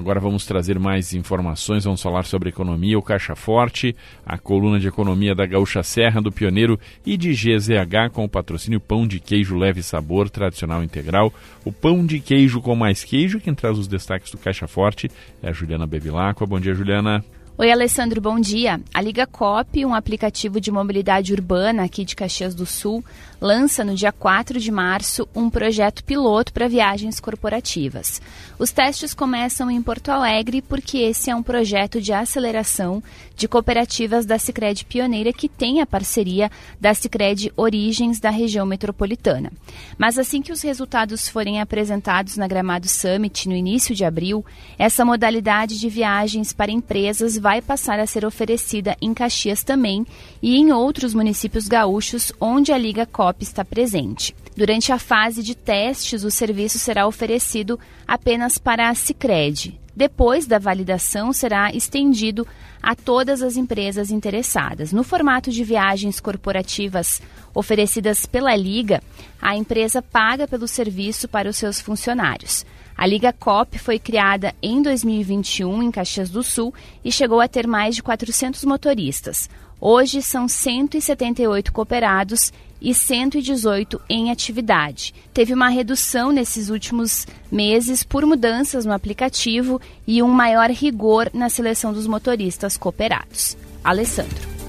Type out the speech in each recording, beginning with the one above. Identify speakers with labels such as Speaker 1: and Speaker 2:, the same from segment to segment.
Speaker 1: Agora vamos trazer mais informações, vamos falar sobre economia, o Caixa Forte, a coluna de economia da Gaúcha Serra, do Pioneiro e de GZH com o patrocínio Pão de Queijo Leve Sabor Tradicional Integral. O pão de queijo com mais queijo, quem traz os destaques do Caixa Forte é a Juliana Bevilacqua. Bom dia, Juliana.
Speaker 2: Oi, Alessandro, bom dia. A Liga Cop, um aplicativo de mobilidade urbana aqui de Caxias do Sul, lança no dia 4 de março um projeto piloto para viagens corporativas. Os testes começam em Porto Alegre porque esse é um projeto de aceleração de cooperativas da Sicredi Pioneira que tem a parceria da Sicredi Origens da região metropolitana. Mas assim que os resultados forem apresentados na Gramado Summit no início de abril, essa modalidade de viagens para empresas vai vai passar a ser oferecida em Caxias também e em outros municípios gaúchos onde a Liga COP está presente. Durante a fase de testes, o serviço será oferecido apenas para a Sicredi. Depois da validação, será estendido a todas as empresas interessadas. No formato de viagens corporativas oferecidas pela Liga, a empresa paga pelo serviço para os seus funcionários. A Liga COP foi criada em 2021 em Caxias do Sul e chegou a ter mais de 400 motoristas. Hoje são 178 cooperados e 118 em atividade. Teve uma redução nesses últimos meses por mudanças no aplicativo e um maior rigor na seleção dos motoristas cooperados. Alessandro.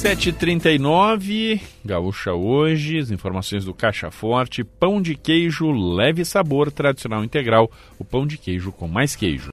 Speaker 1: 7h39, Gaúcha hoje, as informações do Caixa Forte, pão de queijo leve sabor tradicional integral, o pão de queijo com mais queijo.